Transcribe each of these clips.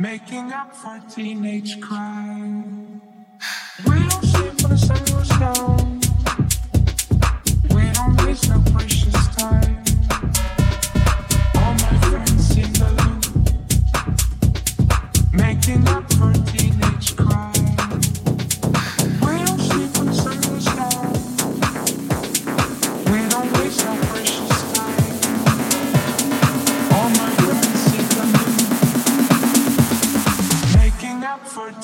making up for teenage crime. We don't sleep when the goes down. We don't waste no precious time. All my friends in the loop, making up for teenage crime.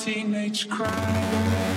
Teenage crime.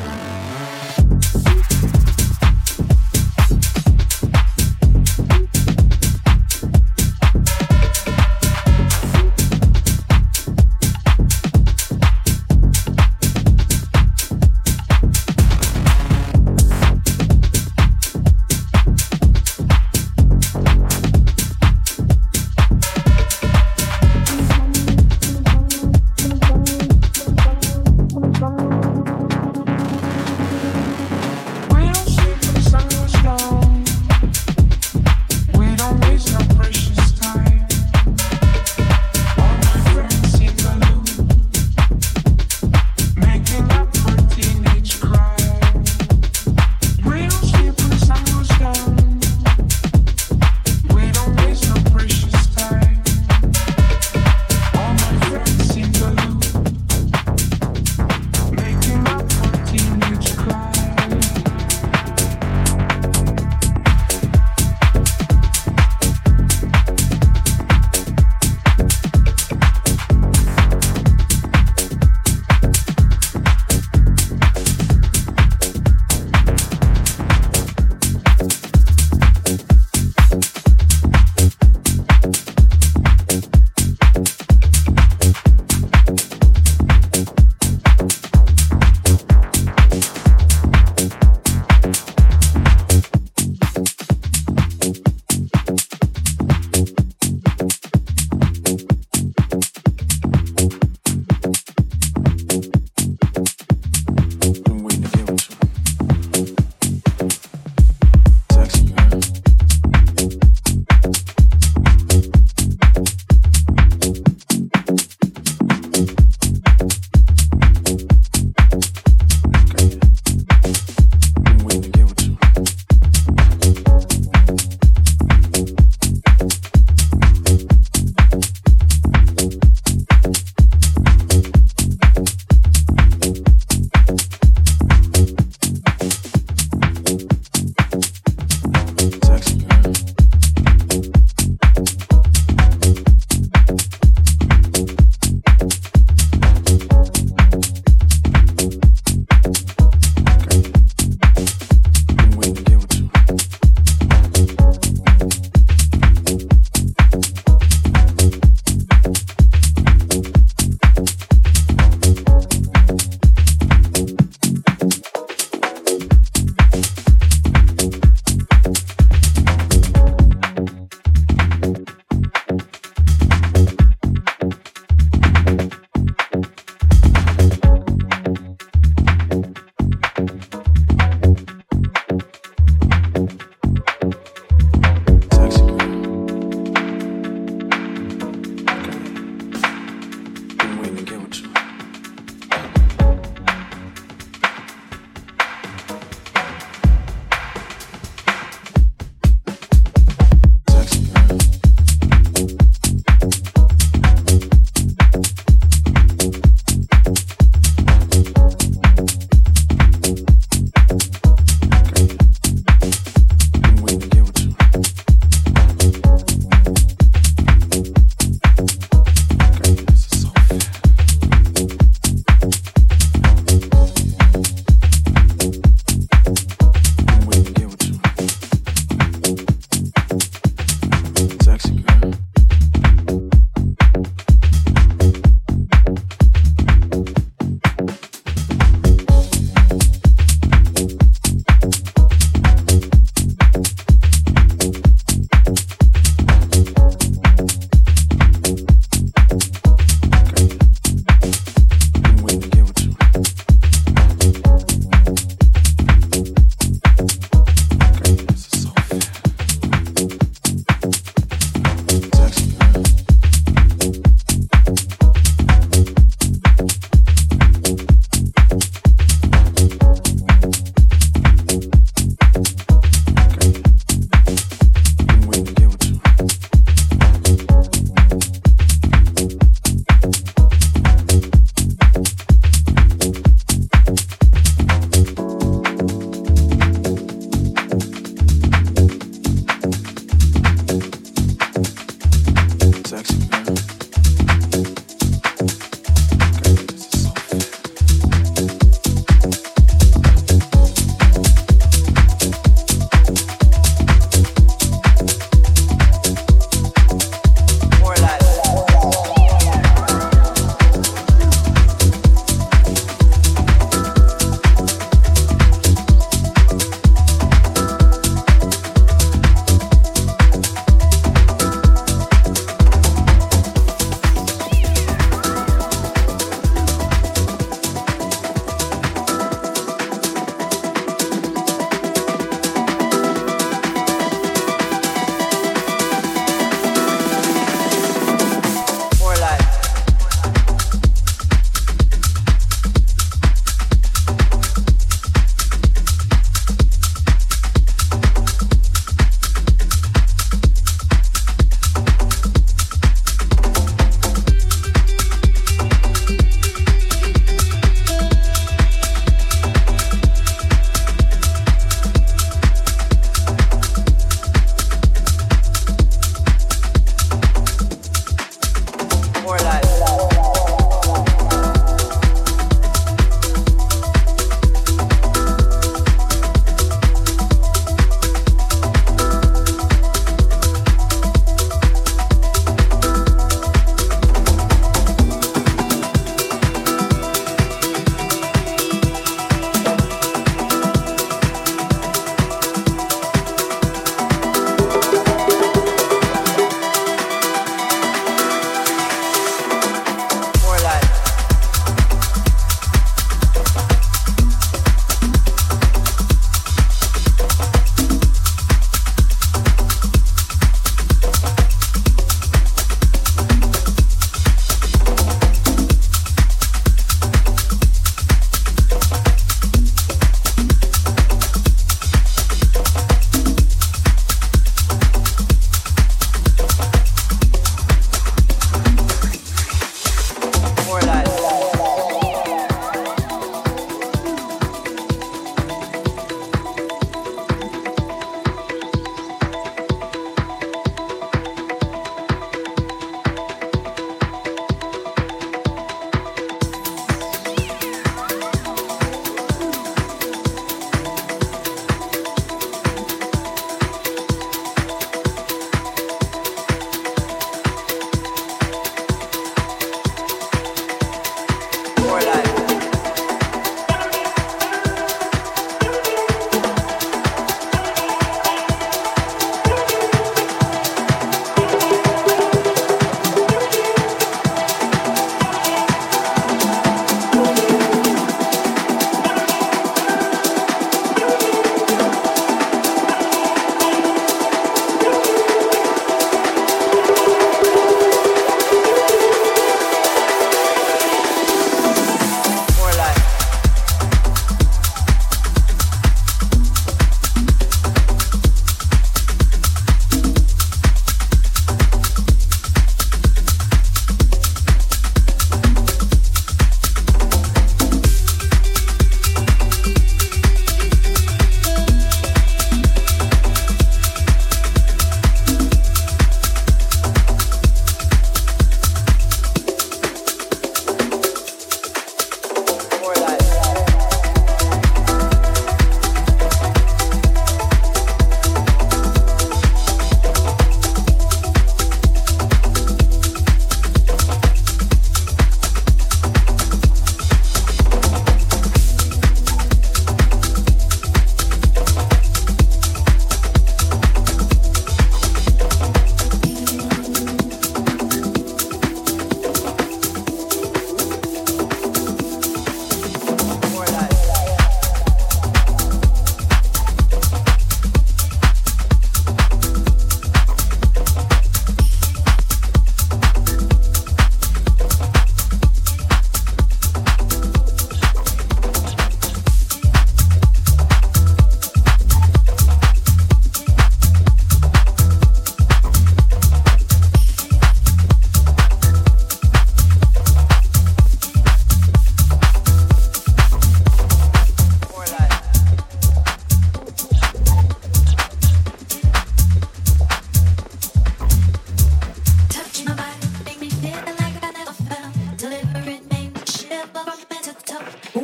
ザ・ボ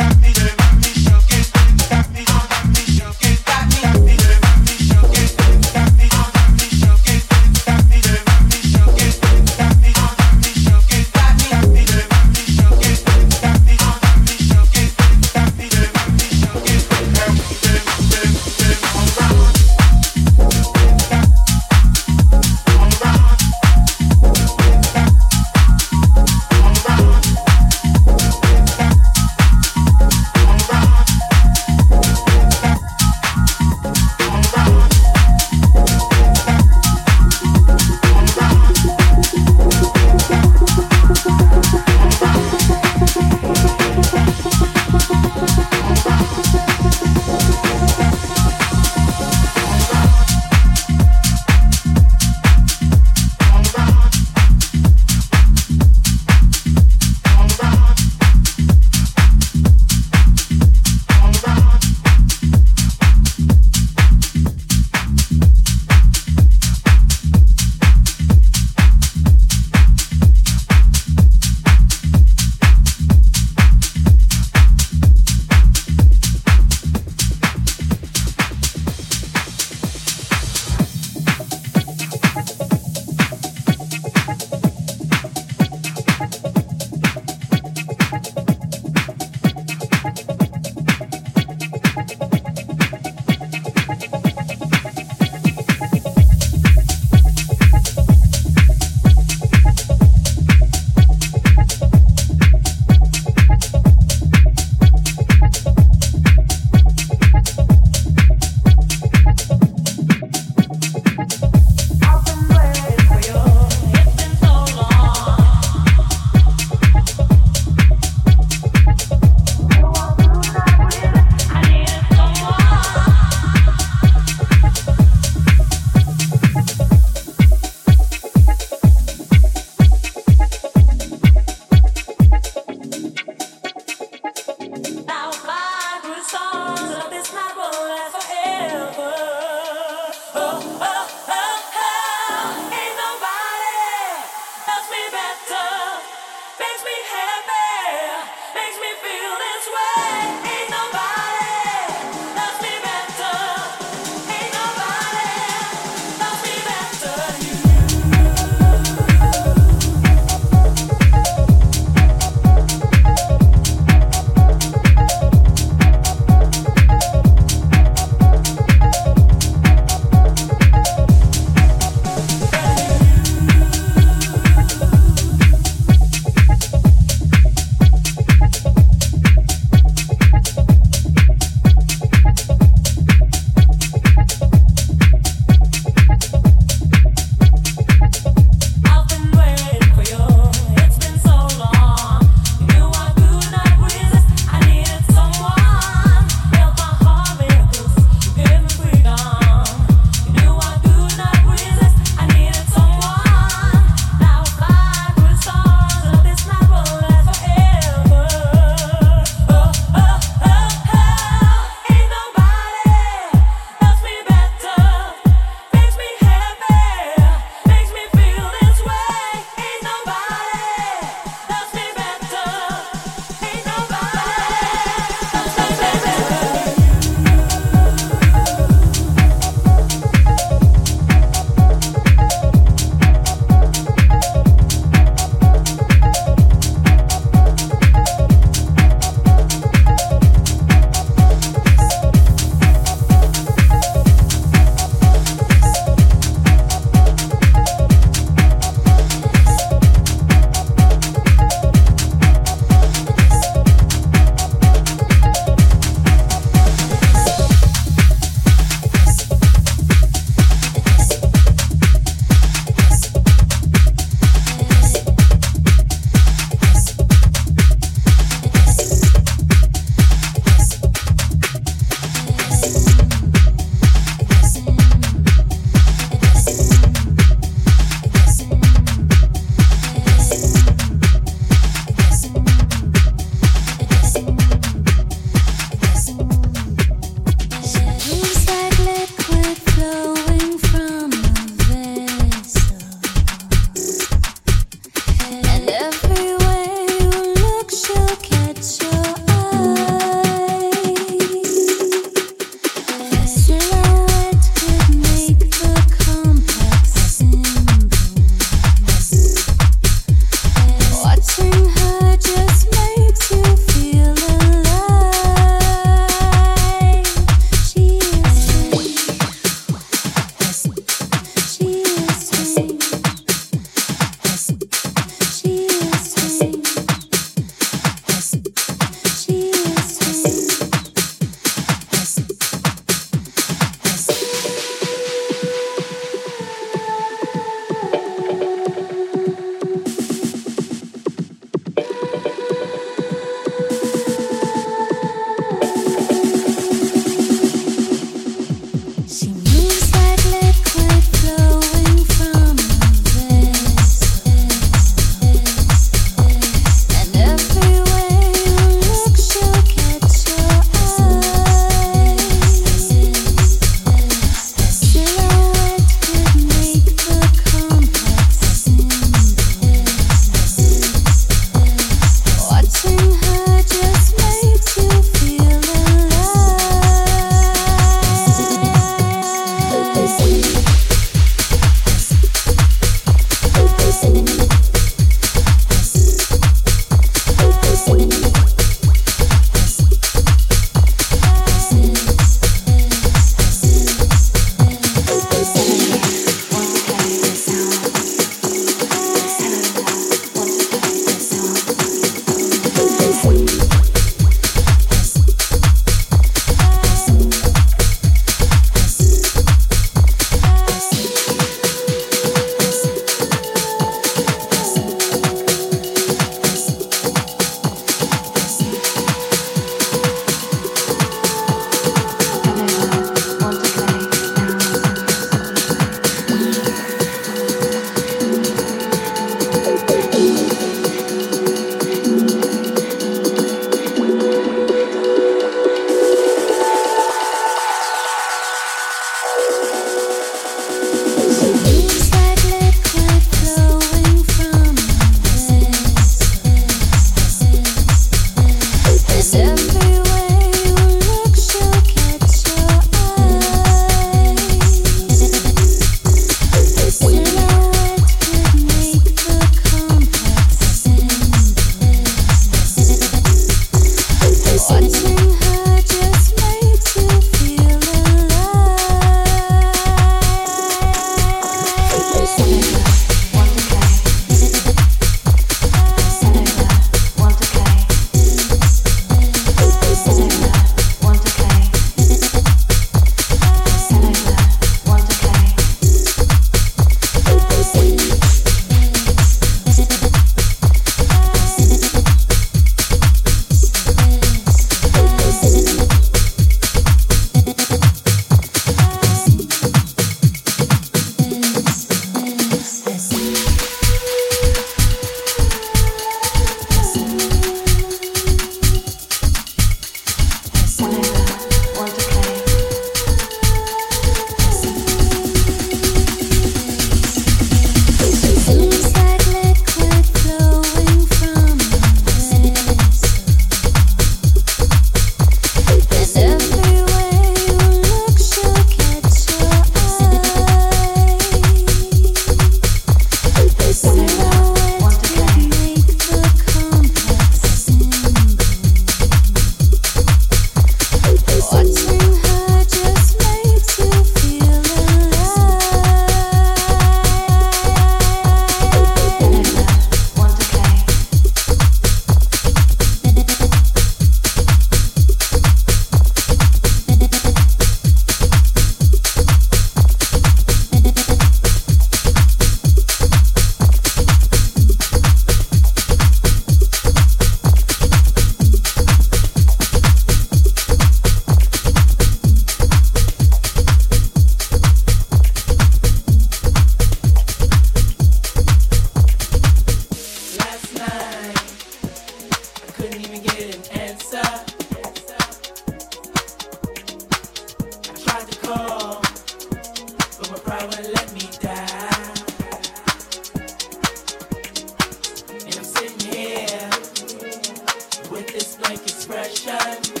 can't live without